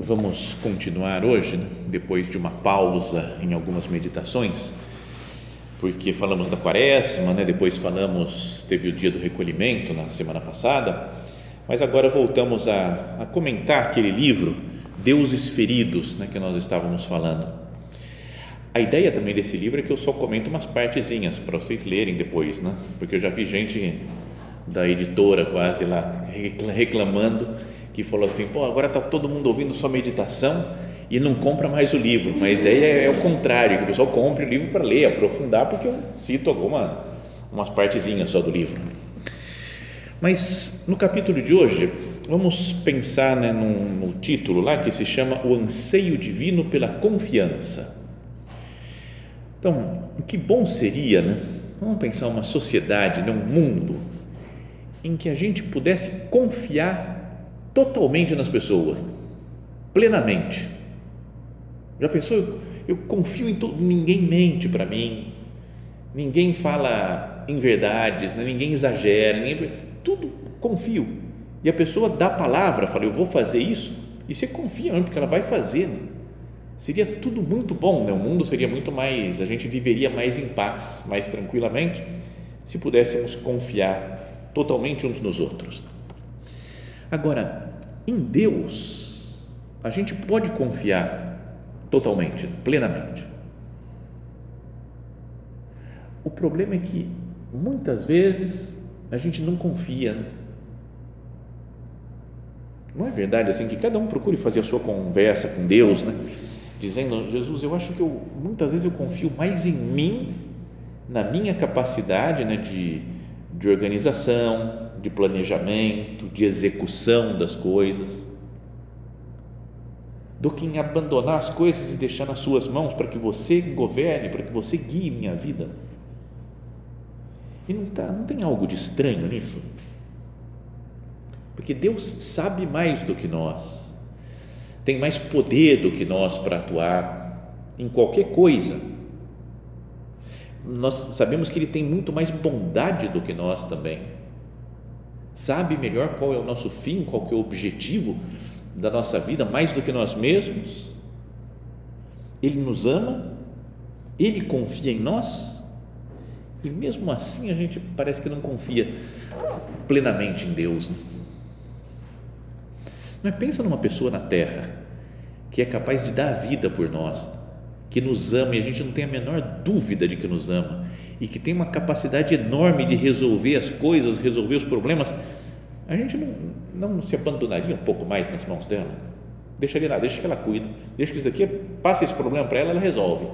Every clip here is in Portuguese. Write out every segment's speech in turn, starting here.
Vamos continuar hoje, né? depois de uma pausa em algumas meditações, porque falamos da quaresma, né? depois falamos, teve o dia do recolhimento na semana passada, mas agora voltamos a, a comentar aquele livro, Deuses Feridos, né? que nós estávamos falando. A ideia também desse livro é que eu só comento umas partezinhas para vocês lerem depois, né? porque eu já vi gente da editora quase lá reclamando que falou assim, pô, agora está todo mundo ouvindo sua meditação e não compra mais o livro. Uma ideia é o contrário, que o pessoal compre o livro para ler, aprofundar, porque eu cito alguma, umas partezinhas só do livro. Mas no capítulo de hoje, vamos pensar né, no título lá que se chama O Anseio Divino pela Confiança. Então, que bom seria, né? Vamos pensar uma sociedade, né, um mundo em que a gente pudesse confiar totalmente nas pessoas, plenamente. Já pensou? Eu, eu confio em tudo, ninguém mente para mim, ninguém fala em verdades, né? ninguém exagera, ninguém, tudo confio. E a pessoa dá a palavra, fala, eu vou fazer isso, e você confia porque ela vai fazer. Né? Seria tudo muito bom, né? o mundo seria muito mais, a gente viveria mais em paz, mais tranquilamente, se pudéssemos confiar totalmente uns nos outros. Agora, em Deus, a gente pode confiar totalmente, plenamente. O problema é que muitas vezes a gente não confia. Né? Não é verdade assim que cada um procure fazer a sua conversa com Deus, né? Dizendo, Jesus, eu acho que eu muitas vezes eu confio mais em mim, na minha capacidade, né, de, de organização, de planejamento, de execução das coisas, do que em abandonar as coisas e deixar nas suas mãos para que você governe, para que você guie minha vida. E não, tá, não tem algo de estranho nisso? Porque Deus sabe mais do que nós, tem mais poder do que nós para atuar em qualquer coisa. Nós sabemos que Ele tem muito mais bondade do que nós também sabe melhor qual é o nosso fim, qual é o objetivo da nossa vida, mais do que nós mesmos. Ele nos ama, ele confia em nós e mesmo assim a gente parece que não confia plenamente em Deus. Né? É? Pensa numa pessoa na terra que é capaz de dar a vida por nós, que nos ama e a gente não tem a menor dúvida de que nos ama e que tem uma capacidade enorme de resolver as coisas, resolver os problemas, a gente não, não se abandonaria um pouco mais nas mãos dela? Deixaria lá, deixa que ela cuida, deixa que isso aqui, passa esse problema para ela, ela resolve.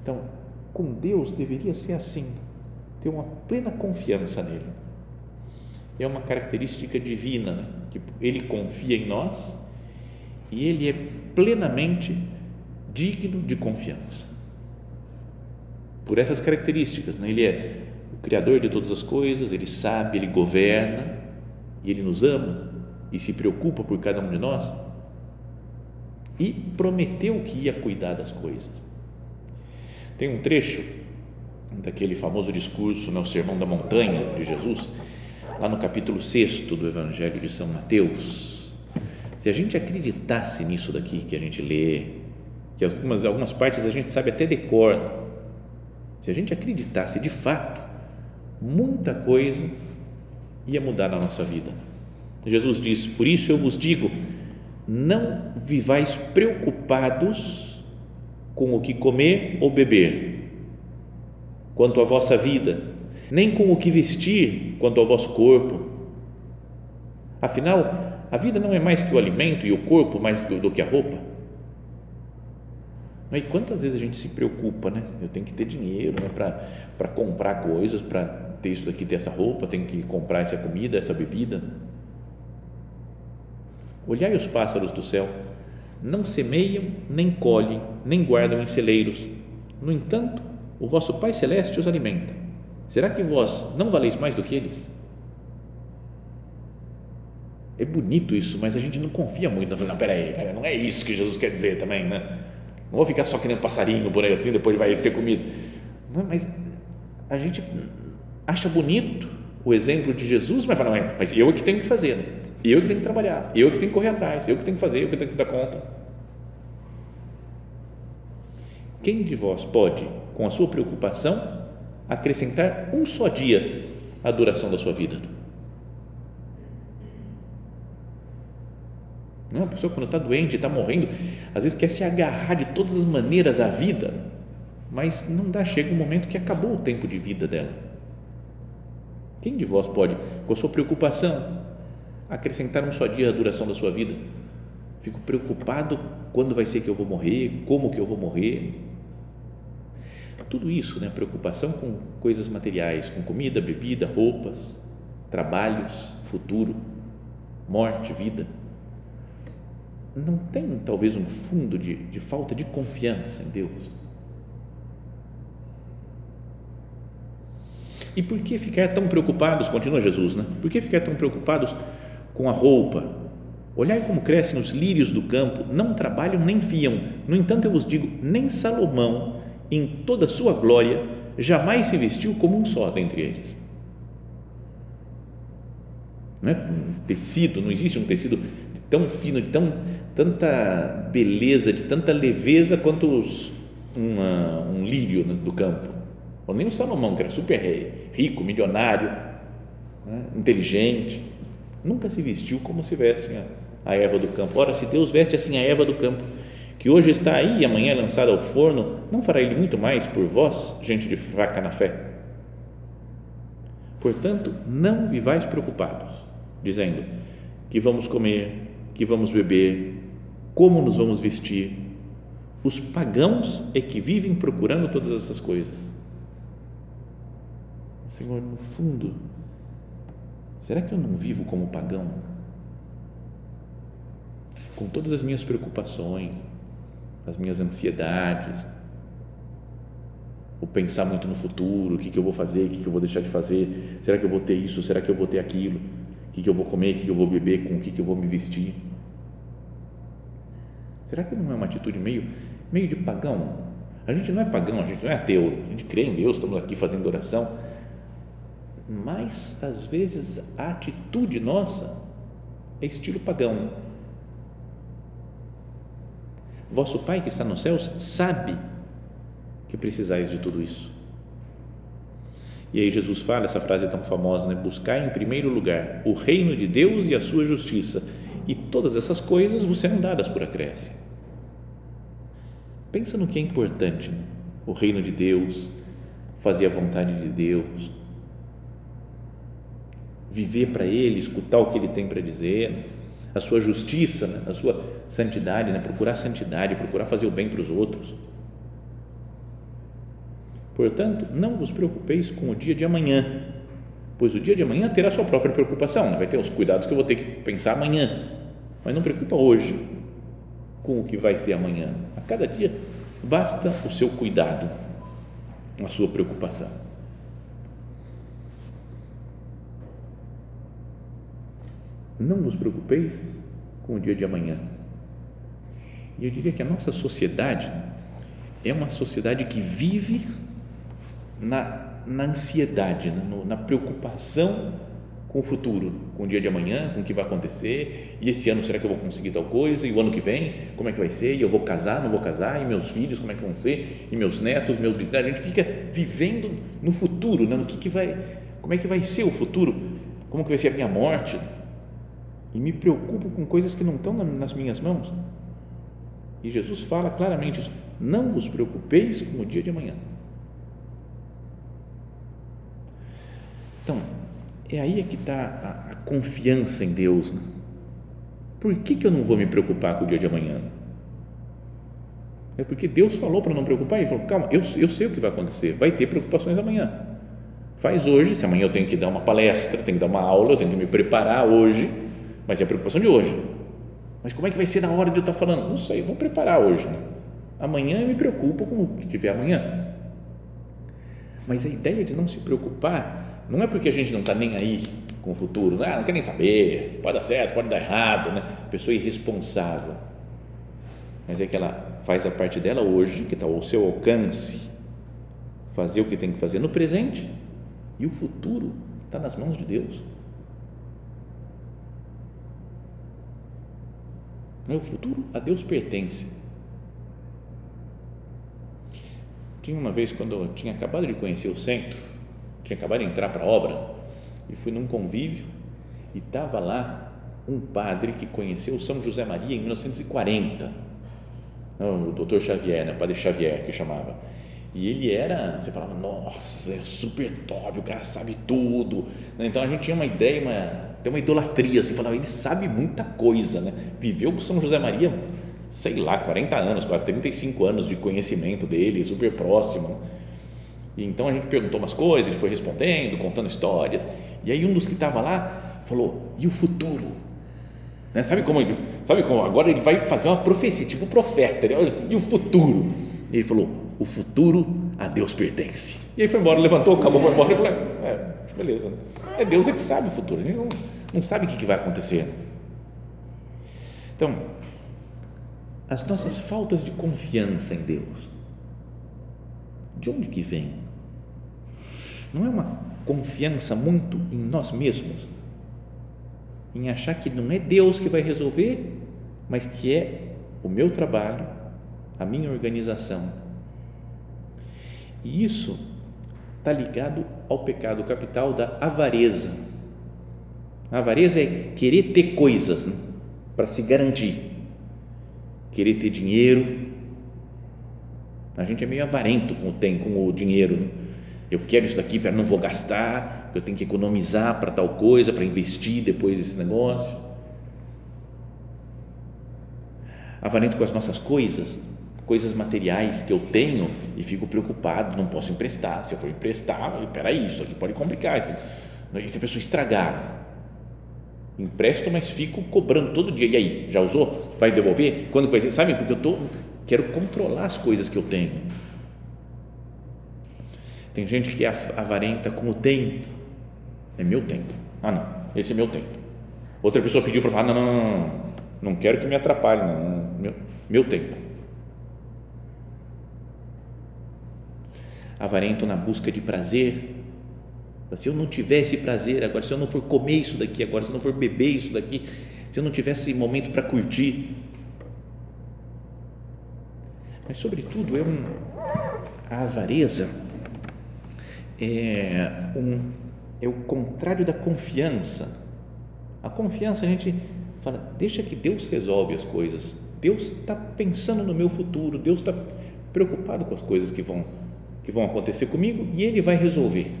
Então, com Deus deveria ser assim, ter uma plena confiança nele. É uma característica divina, né? que ele confia em nós e ele é plenamente digno de confiança por essas características. Né? Ele é o Criador de todas as coisas, ele sabe, ele governa e ele nos ama e se preocupa por cada um de nós e prometeu que ia cuidar das coisas. Tem um trecho daquele famoso discurso, né, Sermão da Montanha de Jesus, lá no capítulo 6 do Evangelho de São Mateus. Se a gente acreditasse nisso daqui que a gente lê, que algumas, algumas partes a gente sabe até decor, se a gente acreditasse de fato, muita coisa ia mudar na nossa vida. Jesus diz: Por isso eu vos digo, não vivais preocupados com o que comer ou beber, quanto à vossa vida, nem com o que vestir, quanto ao vosso corpo. Afinal, a vida não é mais que o alimento e o corpo mais do, do que a roupa. E quantas vezes a gente se preocupa, né? Eu tenho que ter dinheiro né, para comprar coisas, para ter isso daqui, ter essa roupa, tenho que comprar essa comida, essa bebida. Olhai os pássaros do céu, não semeiam, nem colhem, nem guardam em celeiros. No entanto, o vosso Pai Celeste os alimenta. Será que vós não valeis mais do que eles? É bonito isso, mas a gente não confia muito. Não, peraí, peraí, não é isso que Jesus quer dizer também, né? Não vou ficar só que nem um passarinho por aí assim, depois vai ter comida. Não, mas a gente acha bonito o exemplo de Jesus, mas fala, não, mas eu é que tenho que fazer, né? eu é que tenho que trabalhar, eu é que tenho que correr atrás, eu que tenho que fazer, eu que tenho que dar conta. Quem de vós pode, com a sua preocupação, acrescentar um só dia à duração da sua vida? Não, a pessoa quando está doente, está morrendo, às vezes quer se agarrar de todas as maneiras à vida, mas não dá, chega um momento que acabou o tempo de vida dela. Quem de vós pode, com a sua preocupação, acrescentar um só dia à duração da sua vida? Fico preocupado quando vai ser que eu vou morrer, como que eu vou morrer. Tudo isso, né? Preocupação com coisas materiais, com comida, bebida, roupas, trabalhos, futuro, morte, vida não tem talvez um fundo de, de falta de confiança em Deus. E por que ficar tão preocupados, continua Jesus, né? Por que ficar tão preocupados com a roupa? Olhai como crescem os lírios do campo, não trabalham nem fiam. No entanto, eu vos digo: nem Salomão, em toda a sua glória, jamais se vestiu como um só dentre eles. Não é um tecido, não existe um tecido tão fino, tão tanta beleza, de tanta leveza quanto os, uma, um lírio né, do campo. Ou nem o Salomão, que era super rico, milionário, né, inteligente, nunca se vestiu como se veste a Eva do campo. Ora, se Deus veste assim a Eva do campo, que hoje está aí e amanhã é lançada ao forno, não fará Ele muito mais por vós, gente de fraca na fé? Portanto, não vivais preocupados, dizendo que vamos comer, que vamos beber, como nos vamos vestir. Os pagãos é que vivem procurando todas essas coisas. Senhor, no fundo, será que eu não vivo como pagão? Com todas as minhas preocupações, as minhas ansiedades, o pensar muito no futuro, o que, que eu vou fazer, o que, que eu vou deixar de fazer, será que eu vou ter isso, será que eu vou ter aquilo, o que, que eu vou comer, o que, que eu vou beber, com o que, que eu vou me vestir. Será que não é uma atitude meio, meio de pagão? A gente não é pagão, a gente não é ateu, a gente crê em Deus, estamos aqui fazendo oração, mas às vezes a atitude nossa é estilo pagão. Vosso Pai que está nos céus sabe que precisais de tudo isso. E aí Jesus fala essa frase tão famosa, né? Buscar em primeiro lugar o reino de Deus e a sua justiça, e todas essas coisas vos serão dadas por acréscimo. Pensa no que é importante, né? o reino de Deus, fazer a vontade de Deus, viver para Ele, escutar o que Ele tem para dizer, a sua justiça, né? a sua santidade, né? procurar santidade, procurar fazer o bem para os outros. Portanto, não vos preocupeis com o dia de amanhã, pois o dia de amanhã terá sua própria preocupação, né? vai ter os cuidados que eu vou ter que pensar amanhã, mas não preocupa hoje com o que vai ser amanhã. A cada dia basta o seu cuidado, a sua preocupação. Não vos preocupeis com o dia de amanhã. E eu diria que a nossa sociedade é uma sociedade que vive na, na ansiedade, né? na preocupação com o futuro, com o dia de amanhã, com o que vai acontecer, e esse ano será que eu vou conseguir tal coisa, e o ano que vem, como é que vai ser, e eu vou casar, não vou casar, e meus filhos, como é que vão ser, e meus netos, meus bisnetos, a gente fica vivendo no futuro, né? no que, que vai, como é que vai ser o futuro, como que vai ser a minha morte, e me preocupo com coisas que não estão nas minhas mãos, E Jesus fala claramente isso: não vos preocupeis com o dia de amanhã. Então, é aí é que está a, confiança em Deus. Né? Por que, que eu não vou me preocupar com o dia de amanhã? É porque Deus falou para não preocupar. Ele falou: calma, eu, eu sei o que vai acontecer, vai ter preocupações amanhã. Faz hoje, se amanhã eu tenho que dar uma palestra, tenho que dar uma aula, eu tenho que me preparar hoje, mas é a preocupação de hoje. Mas como é que vai ser na hora de eu estar falando? Não sei, vou preparar hoje. Né? Amanhã eu me preocupo com o que tiver amanhã. Mas a ideia de não se preocupar não é porque a gente não está nem aí com o futuro, não, ah, não quer nem saber, pode dar certo, pode dar errado, né? pessoa irresponsável. Mas é que ela faz a parte dela hoje, que está ao seu alcance, fazer o que tem que fazer no presente e o futuro está nas mãos de Deus. O futuro a Deus pertence. Tinha uma vez, quando eu tinha acabado de conhecer o centro, tinha acabado de entrar para a obra, e fui num convívio, e estava lá um padre que conheceu São José Maria em 1940. O doutor Xavier, né? o padre Xavier que chamava. E ele era, você falava, nossa, é super top, o cara sabe tudo. Então a gente tinha uma ideia, uma, até uma idolatria, assim, falava, ele sabe muita coisa, né? Viveu com São José Maria, sei lá, 40 anos, quase 35 anos de conhecimento dele, super próximo. E então a gente perguntou umas coisas, ele foi respondendo, contando histórias. E aí um dos que estava lá falou: "E o futuro?" Né? Sabe como ele, sabe como agora ele vai fazer uma profecia, tipo profeta, né? e o futuro? E ele falou: o futuro a Deus pertence. E aí foi embora, levantou, acabou, foi embora. Eu falei, é, beleza. É Deus é que sabe o futuro, gente não, não sabe o que vai acontecer. Então, as nossas faltas de confiança em Deus, de onde que vem? Não é uma confiança muito em nós mesmos, em achar que não é Deus que vai resolver, mas que é o meu trabalho, a minha organização, e isso está ligado ao pecado capital da avareza. A avareza é querer ter coisas né, para se garantir, querer ter dinheiro. A gente é meio avarento com o tem, com o dinheiro. Né? Eu quero isso daqui, não vou gastar, eu tenho que economizar para tal coisa, para investir depois desse negócio. Avarento com as nossas coisas coisas materiais que eu tenho e fico preocupado, não posso emprestar. Se eu for emprestar, peraí, isso aqui pode complicar. E se a pessoa estragar? Empresto, mas fico cobrando todo dia. E aí, já usou? Vai devolver? Quando vai ser? Sabe? Porque eu tô, quero controlar as coisas que eu tenho. Tem gente que é avarenta com o tempo. É meu tempo. Ah, não, esse é meu tempo. Outra pessoa pediu para falar: não, não, não, não, quero que me atrapalhe, não, meu, meu tempo avarento na busca de prazer. Se eu não tivesse prazer agora, se eu não for comer isso daqui agora, se eu não for beber isso daqui, se eu não tivesse momento para curtir. Mas, sobretudo, é um, a avareza é, um, é o contrário da confiança. A confiança a gente fala, deixa que Deus resolve as coisas. Deus está pensando no meu futuro, Deus está preocupado com as coisas que vão que vão acontecer comigo e ele vai resolver.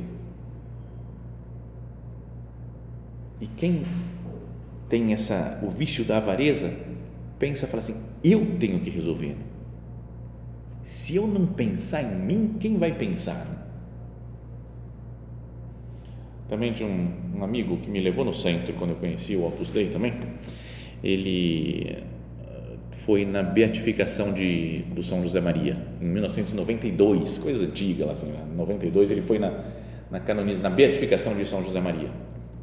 E quem tem essa o vício da avareza pensa, fala assim: eu tenho que resolver. Se eu não pensar em mim, quem vai pensar? Também de um, um amigo que me levou no centro quando eu conheci o Opus Dei também. Ele foi na beatificação de, do São José Maria, em 1992, coisa antiga, assim, né? 92 ele foi na, na canonização, na beatificação de São José Maria.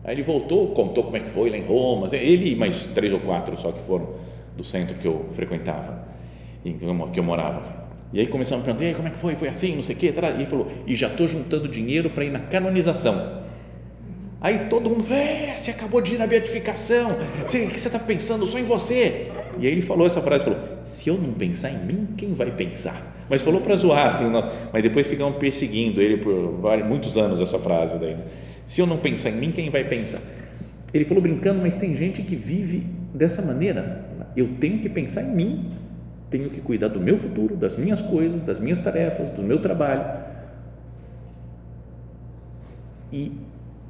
Aí ele voltou, contou como é que foi lá em Roma, ele e mais três ou quatro só que foram do centro que eu frequentava, que eu morava. E aí começamos a perguntar, como é que foi? Foi assim, não sei o quê. E ele falou, e já estou juntando dinheiro para ir na canonização. Aí todo mundo é, você acabou de ir na beatificação, o que você está pensando só em você? E aí ele falou essa frase, falou, se eu não pensar em mim, quem vai pensar? Mas falou para zoar, assim, não, mas depois ficaram perseguindo ele por vários, muitos anos essa frase daí. Né? Se eu não pensar em mim, quem vai pensar? Ele falou brincando, mas tem gente que vive dessa maneira. Eu tenho que pensar em mim. tenho que cuidar do meu futuro, das minhas coisas, das minhas tarefas, do meu trabalho. E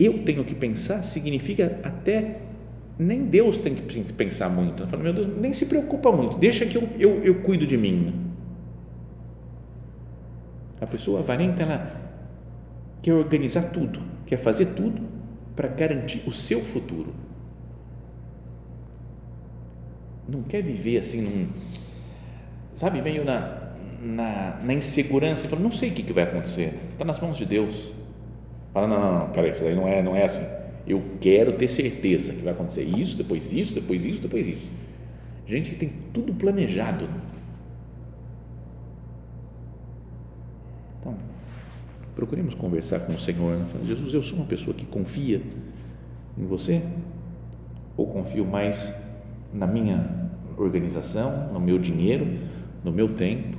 eu tenho que pensar significa até nem Deus tem que pensar muito. Falo, meu Deus, nem se preocupa muito, deixa que eu, eu, eu cuido de mim. A pessoa avarenta, ela quer organizar tudo, quer fazer tudo para garantir o seu futuro. Não quer viver assim, num, sabe, meio na, na, na insegurança. Fala, não sei o que vai acontecer, está nas mãos de Deus. Fala, não, não, não, peraí, isso aí não é, não é assim. Eu quero ter certeza que vai acontecer isso, depois isso, depois isso, depois isso. Gente que tem tudo planejado. Então, procuremos conversar com o Senhor. Né? Jesus, eu sou uma pessoa que confia em você? Ou confio mais na minha organização, no meu dinheiro, no meu tempo?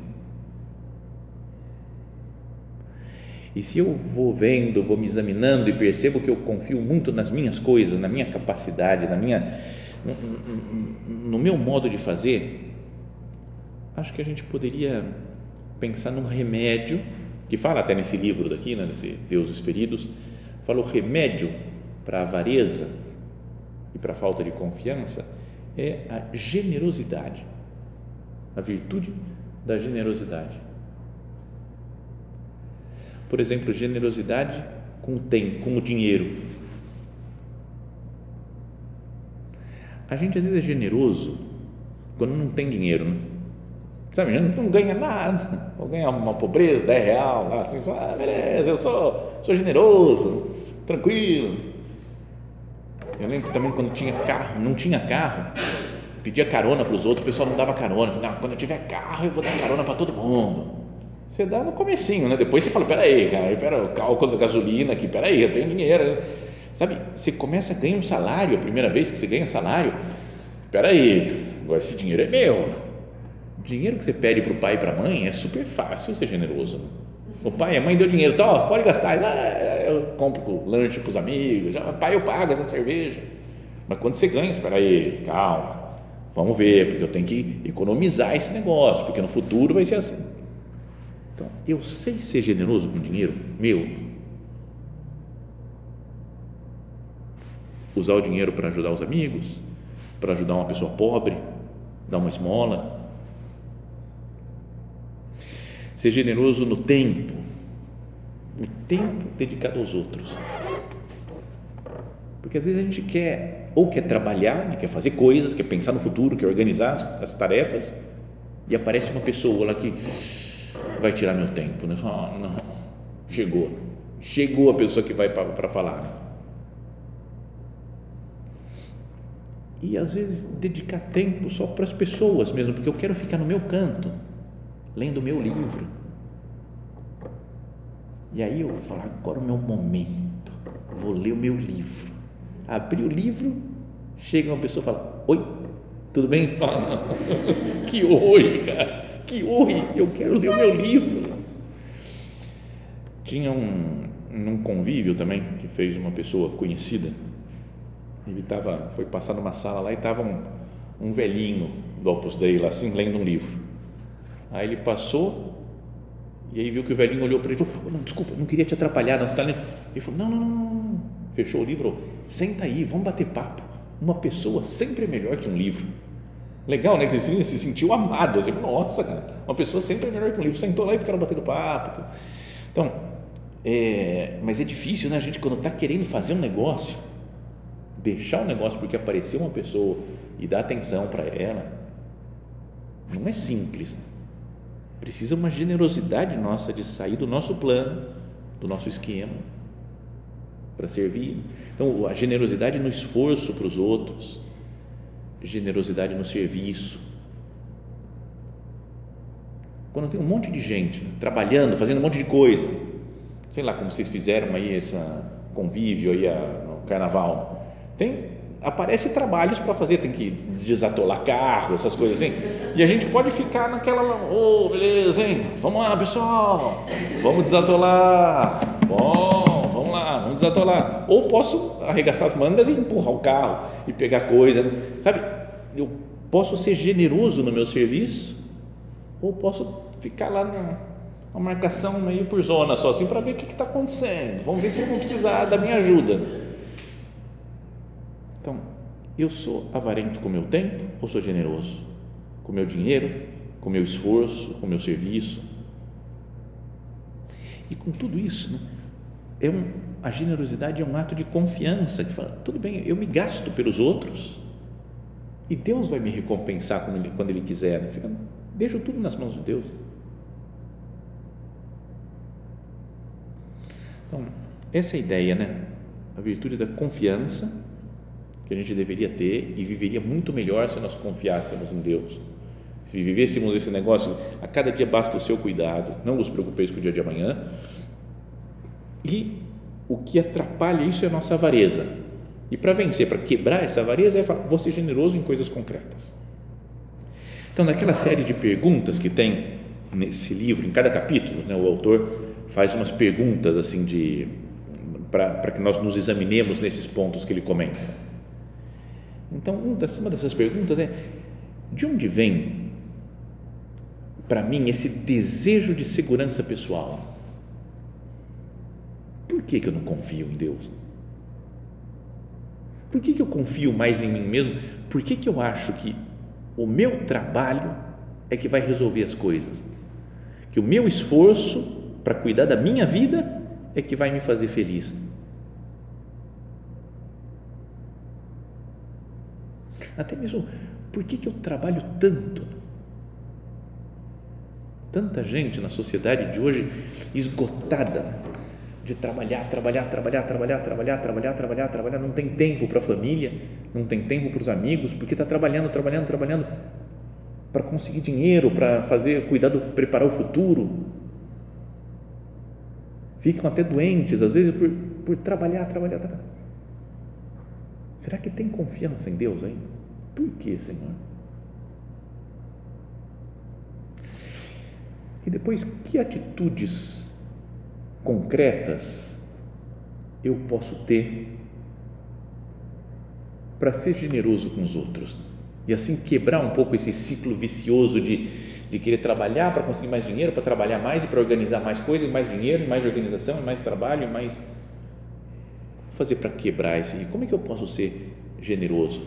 E se eu vou vendo, vou me examinando e percebo que eu confio muito nas minhas coisas, na minha capacidade, na minha, no, no meu modo de fazer, acho que a gente poderia pensar num remédio que fala até nesse livro daqui, né, nesse Deuses Feridos, fala o remédio para a avareza e para a falta de confiança é a generosidade, a virtude da generosidade por exemplo, generosidade com o tempo, com o dinheiro. A gente às vezes é generoso quando não tem dinheiro, né? sabe? Não ganha nada, ou ganha uma pobreza, 10 real, assim, ah, beleza, eu sou, sou generoso, tranquilo. Eu lembro também quando tinha carro, não tinha carro, pedia carona para os outros, o pessoal não dava carona. Eu falei, quando eu tiver carro, eu vou dar carona para todo mundo. Você dá no comecinho, né? Depois você fala, peraí, cara, pera, o cálculo da gasolina aqui, peraí, eu tenho dinheiro. Sabe, você começa a ganhar um salário, a primeira vez que você ganha salário, peraí, agora esse dinheiro é meu. O dinheiro que você pede para o pai e para a mãe é super fácil ser generoso. O pai, a mãe deu dinheiro, tá, pode gastar, ah, eu compro lanche para os amigos, o pai eu pago essa cerveja. Mas quando você ganha, espera aí, calma, vamos ver, porque eu tenho que economizar esse negócio, porque no futuro vai ser assim. Então, eu sei ser generoso com dinheiro meu. Usar o dinheiro para ajudar os amigos, para ajudar uma pessoa pobre, dar uma esmola. Ser generoso no tempo, o tempo dedicado aos outros. Porque às vezes a gente quer, ou quer trabalhar, né, quer fazer coisas, quer pensar no futuro, quer organizar as, as tarefas, e aparece uma pessoa lá que vai tirar meu tempo, né? Fala, ah, não, chegou, chegou a pessoa que vai para falar. E às vezes dedicar tempo só para as pessoas mesmo, porque eu quero ficar no meu canto, lendo o meu livro. E aí eu falar, agora o meu momento, vou ler o meu livro. Abri o livro, chega uma pessoa e fala, oi, tudo bem? que oi, cara que oi, eu quero ler o meu livro. Tinha um, um convívio também que fez uma pessoa conhecida. Ele tava, foi passar numa sala lá e estava um, um velhinho do Opus Dei lá, assim, lendo um livro. Aí ele passou e aí viu que o velhinho olhou para ele e falou: oh, não, Desculpa, não queria te atrapalhar, não, está lendo. Ele falou: não, não, não, não, Fechou o livro, senta aí, vamos bater papo. Uma pessoa sempre é melhor que um livro. Legal, né? Que ele se sentiu amado. Assim, Nossa, cara, uma pessoa sempre é melhor que um livro. Sentou lá e ficaram batendo papo. Então, é, mas é difícil, né? A gente, quando está querendo fazer um negócio, deixar o um negócio porque apareceu uma pessoa e dar atenção para ela, não é simples. Precisa uma generosidade nossa de sair do nosso plano, do nosso esquema, para servir. Então, a generosidade no esforço para os outros generosidade no serviço. Quando tem um monte de gente trabalhando, fazendo um monte de coisa, sei lá como vocês fizeram aí esse convívio aí no carnaval, tem aparece trabalhos para fazer, tem que desatolar carro, essas coisas assim. E a gente pode ficar naquela, ô, oh, beleza, hein? Vamos lá, pessoal. Vamos desatolar. Bom, desatolar. Ou posso arregaçar as mangas e empurrar o carro e pegar coisa, sabe? Eu posso ser generoso no meu serviço ou posso ficar lá na uma marcação meio por zona só assim para ver o que está acontecendo. Vamos ver se vão precisar da minha ajuda. Então, eu sou avarento com o meu tempo ou sou generoso? Com o meu dinheiro, com o meu esforço, com o meu serviço? E com tudo isso, né, é um, a generosidade é um ato de confiança, que fala, tudo bem, eu me gasto pelos outros e Deus vai me recompensar quando Ele, quando ele quiser. Né? Fica, deixo tudo nas mãos de Deus. Então, essa é a ideia, né? A virtude da confiança que a gente deveria ter e viveria muito melhor se nós confiássemos em Deus. Se vivêssemos esse negócio, a cada dia basta o seu cuidado, não vos preocupeis com o dia de amanhã. E o que atrapalha isso é a nossa avareza. E para vencer, para quebrar essa avareza, é vou ser generoso em coisas concretas. Então, naquela série de perguntas que tem nesse livro, em cada capítulo, né, o autor faz umas perguntas assim de para que nós nos examinemos nesses pontos que ele comenta. Então, uma dessas perguntas é: de onde vem para mim esse desejo de segurança pessoal? Por que, que eu não confio em Deus? Por que, que eu confio mais em mim mesmo? Por que, que eu acho que o meu trabalho é que vai resolver as coisas? Que o meu esforço para cuidar da minha vida é que vai me fazer feliz. Até mesmo, por que, que eu trabalho tanto? Tanta gente na sociedade de hoje esgotada de trabalhar, trabalhar, trabalhar, trabalhar, trabalhar, trabalhar, trabalhar, trabalhar, não tem tempo para a família, não tem tempo para os amigos, porque está trabalhando, trabalhando, trabalhando para conseguir dinheiro, para fazer, cuidar do, preparar o futuro ficam até doentes, às vezes, por, por trabalhar, trabalhar, trabalhar. Será que tem confiança em Deus ainda? Por que, Senhor? E depois, que atitudes concretas eu posso ter para ser generoso com os outros e assim quebrar um pouco esse ciclo vicioso de de querer trabalhar para conseguir mais dinheiro, para trabalhar mais e para organizar mais coisas, mais dinheiro, mais organização, mais trabalho, mais fazer para quebrar esse. E como é que eu posso ser generoso?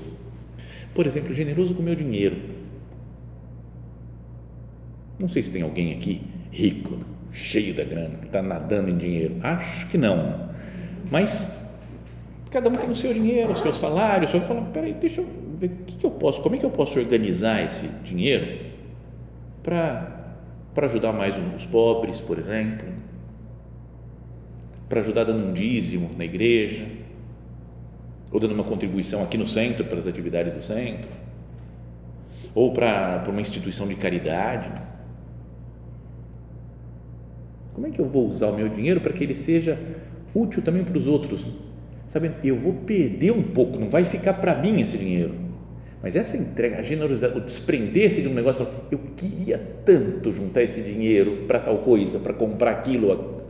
Por exemplo, generoso com o meu dinheiro. Não sei se tem alguém aqui rico, cheio da grana, que está nadando em dinheiro. Acho que não. Mas cada um tem o seu dinheiro, o seu salário. O seu fala, peraí, deixa eu ver o que, que eu posso, como é que eu posso organizar esse dinheiro para ajudar mais os pobres, por exemplo, para ajudar dando um dízimo na igreja, ou dando uma contribuição aqui no centro para as atividades do centro, ou para, para uma instituição de caridade. Como é que eu vou usar o meu dinheiro para que ele seja útil também para os outros? Sabe, eu vou perder um pouco, não vai ficar para mim esse dinheiro mas essa entrega, a generosidade, o desprender-se de um negócio, eu queria tanto juntar esse dinheiro para tal coisa, para comprar aquilo.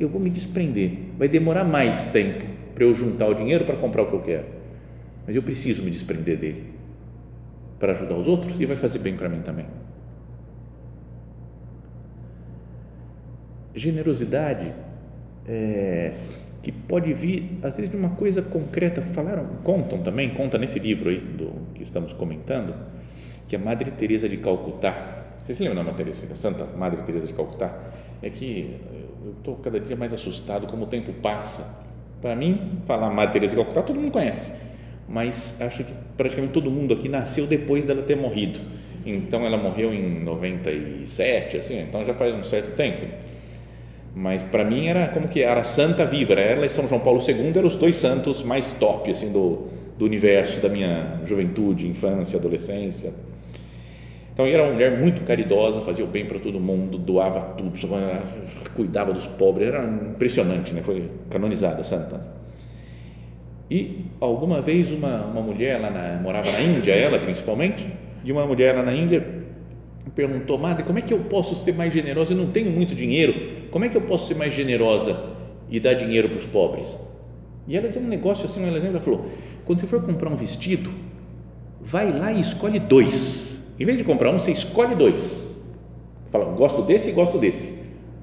Eu vou me desprender. Vai demorar mais tempo para eu juntar o dinheiro para comprar o que eu quero. Mas eu preciso me desprender dele para ajudar os outros e vai fazer bem para mim também. Generosidade é, que pode vir, às vezes, de uma coisa concreta. Falaram, contam também, conta nesse livro aí do que estamos comentando, que a Madre Teresa de Calcutá, vocês se lembram da Madre Teresa, Santa Madre Teresa de Calcutá? É que eu estou cada dia mais assustado como o tempo passa. Para mim, falar Madre Teresa de Calcutá, todo mundo conhece, mas acho que praticamente todo mundo aqui nasceu depois dela ter morrido. Então, ela morreu em 97, assim, então já faz um certo tempo mas para mim era como que era santa viva, era ela e São João Paulo II eram os dois santos mais top assim do, do universo da minha juventude, infância, adolescência. Então era uma mulher muito caridosa, fazia o bem para todo mundo, doava tudo, cuidava dos pobres, era impressionante, né? Foi canonizada santa. E alguma vez uma, uma mulher lá na, morava na Índia, ela principalmente, e uma mulher lá na Índia perguntou, madre, como é que eu posso ser mais generosa? Eu não tenho muito dinheiro como é que eu posso ser mais generosa e dar dinheiro para os pobres? E ela deu um negócio assim, ela falou, quando você for comprar um vestido, vai lá e escolhe dois, Em vez de comprar um, você escolhe dois. Fala, gosto desse e gosto desse.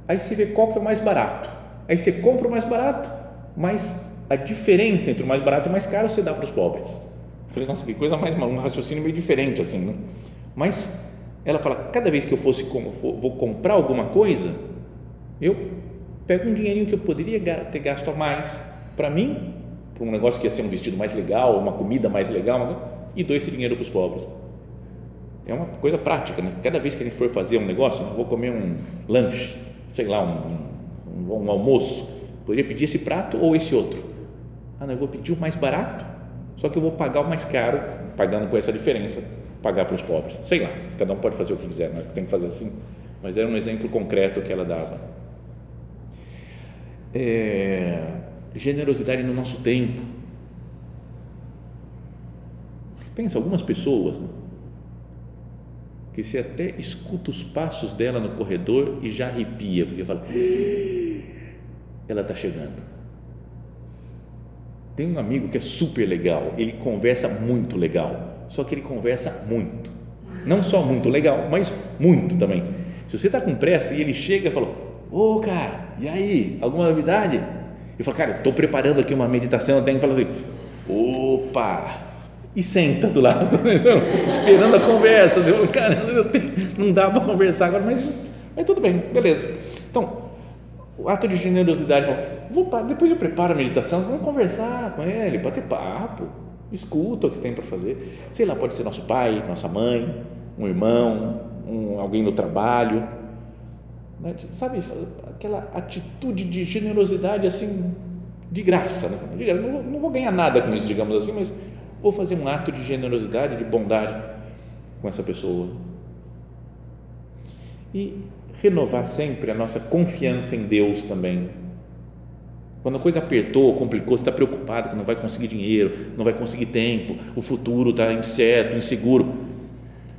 Aí você vê qual que é o mais barato. Aí você compra o mais barato, mas a diferença entre o mais barato e o mais caro você dá para os pobres. Eu falei, nossa, que coisa mais, um raciocínio meio diferente assim, né? Mas ela fala, cada vez que eu fosse vou comprar alguma coisa, eu pego um dinheirinho que eu poderia ter gasto a mais para mim, para um negócio que ia ser um vestido mais legal, uma comida mais legal, e dou esse dinheiro para os pobres. É uma coisa prática, né? Cada vez que a gente for fazer um negócio, vou comer um lanche, sei lá, um, um, um almoço, poderia pedir esse prato ou esse outro. Ah, não, eu vou pedir o mais barato, só que eu vou pagar o mais caro, pagando com essa diferença, pagar para os pobres. Sei lá, cada um pode fazer o que quiser, não é que tem que fazer assim, mas era um exemplo concreto que ela dava. É, generosidade no nosso tempo. Pensa, algumas pessoas né, que você até escuta os passos dela no corredor e já arrepia, porque fala, ela está chegando. Tem um amigo que é super legal, ele conversa muito legal, só que ele conversa muito. Não só muito legal, mas muito também. Se você está com pressa e ele chega e fala, ô cara, e aí, alguma novidade? E fala, cara, estou preparando aqui uma meditação, eu tenho que falar assim, opa, e senta do lado, esperando a conversa. Assim, cara, não dá para conversar agora, mas, mas tudo bem, beleza. Então, o ato de generosidade, vou, depois eu preparo a meditação, vamos conversar com ele, bater papo, escuta o que tem para fazer. Sei lá, pode ser nosso pai, nossa mãe, um irmão, um, alguém no trabalho. Né? Sabe, aquela atitude de generosidade assim, de graça. Né? Não, não vou ganhar nada com isso, digamos assim, mas Vou fazer um ato de generosidade, de bondade com essa pessoa. E renovar sempre a nossa confiança em Deus também. Quando a coisa apertou, complicou, você está preocupado que não vai conseguir dinheiro, não vai conseguir tempo, o futuro está incerto, inseguro.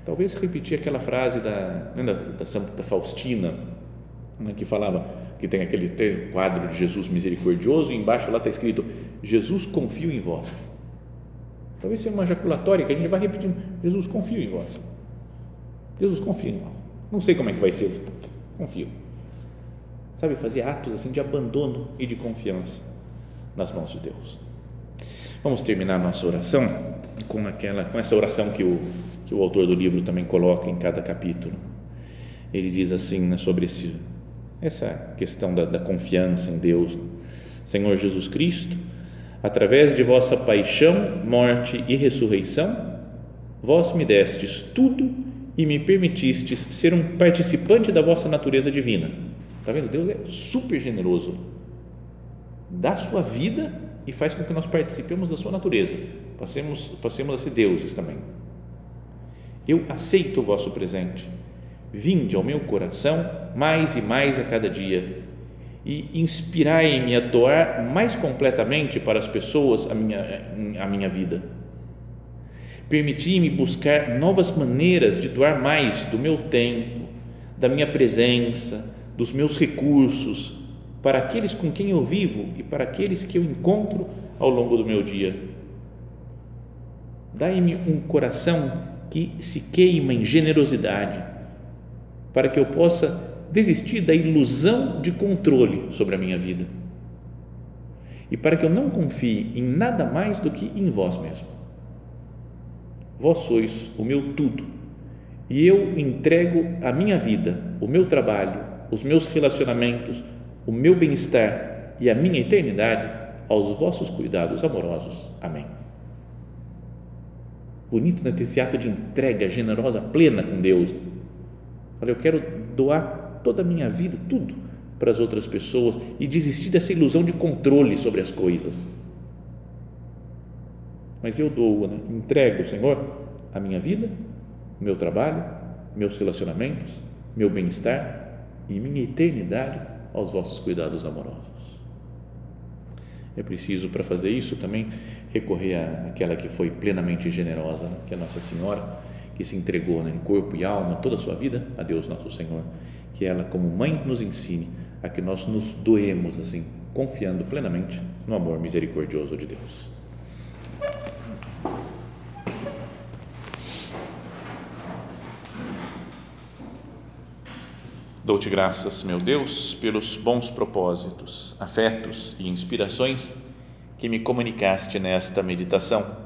Talvez repetir aquela frase da, da Santa Faustina, né, que falava que tem aquele quadro de Jesus misericordioso e embaixo lá está escrito: Jesus confio em vós. Talvez seja uma ejaculatória que a gente vai repetindo. Jesus, confio em vós. Jesus, confio em vós. Não sei como é que vai ser, confio. Sabe, fazer atos assim de abandono e de confiança nas mãos de Deus. Vamos terminar nossa oração com aquela, com essa oração que o, que o autor do livro também coloca em cada capítulo. Ele diz assim né, sobre esse, essa questão da, da confiança em Deus. Senhor Jesus Cristo, através de vossa paixão, morte e ressurreição, vós me destes tudo e me permitistes ser um participante da vossa natureza divina. Está vendo? Deus é super generoso. Dá sua vida e faz com que nós participemos da sua natureza. Passemos, passemos a ser deuses também. Eu aceito o vosso presente. Vinde ao meu coração mais e mais a cada dia e inspirai-me a doar mais completamente para as pessoas a minha, a minha vida. Permiti-me buscar novas maneiras de doar mais do meu tempo, da minha presença, dos meus recursos para aqueles com quem eu vivo e para aqueles que eu encontro ao longo do meu dia. Dai-me um coração que se queima em generosidade, para que eu possa desistir da ilusão de controle sobre a minha vida e para que eu não confie em nada mais do que em vós mesmo. Vós sois o meu tudo e eu entrego a minha vida, o meu trabalho, os meus relacionamentos, o meu bem-estar e a minha eternidade aos vossos cuidados amorosos. Amém. Bonito né, ter esse ato de entrega generosa, plena com Deus. Olha, eu quero doar toda a minha vida, tudo, para as outras pessoas e desistir dessa ilusão de controle sobre as coisas. Mas eu dou, né? entrego, Senhor, a minha vida, meu trabalho, meus relacionamentos, meu bem-estar e minha eternidade aos vossos cuidados amorosos. É preciso, para fazer isso, também recorrer àquela que foi plenamente generosa, né? que é Nossa Senhora, que se entregou né, em corpo e alma toda a sua vida a Deus nosso Senhor, que ela, como mãe, nos ensine a que nós nos doemos assim, confiando plenamente no amor misericordioso de Deus. Dou-te graças, meu Deus, pelos bons propósitos, afetos e inspirações que me comunicaste nesta meditação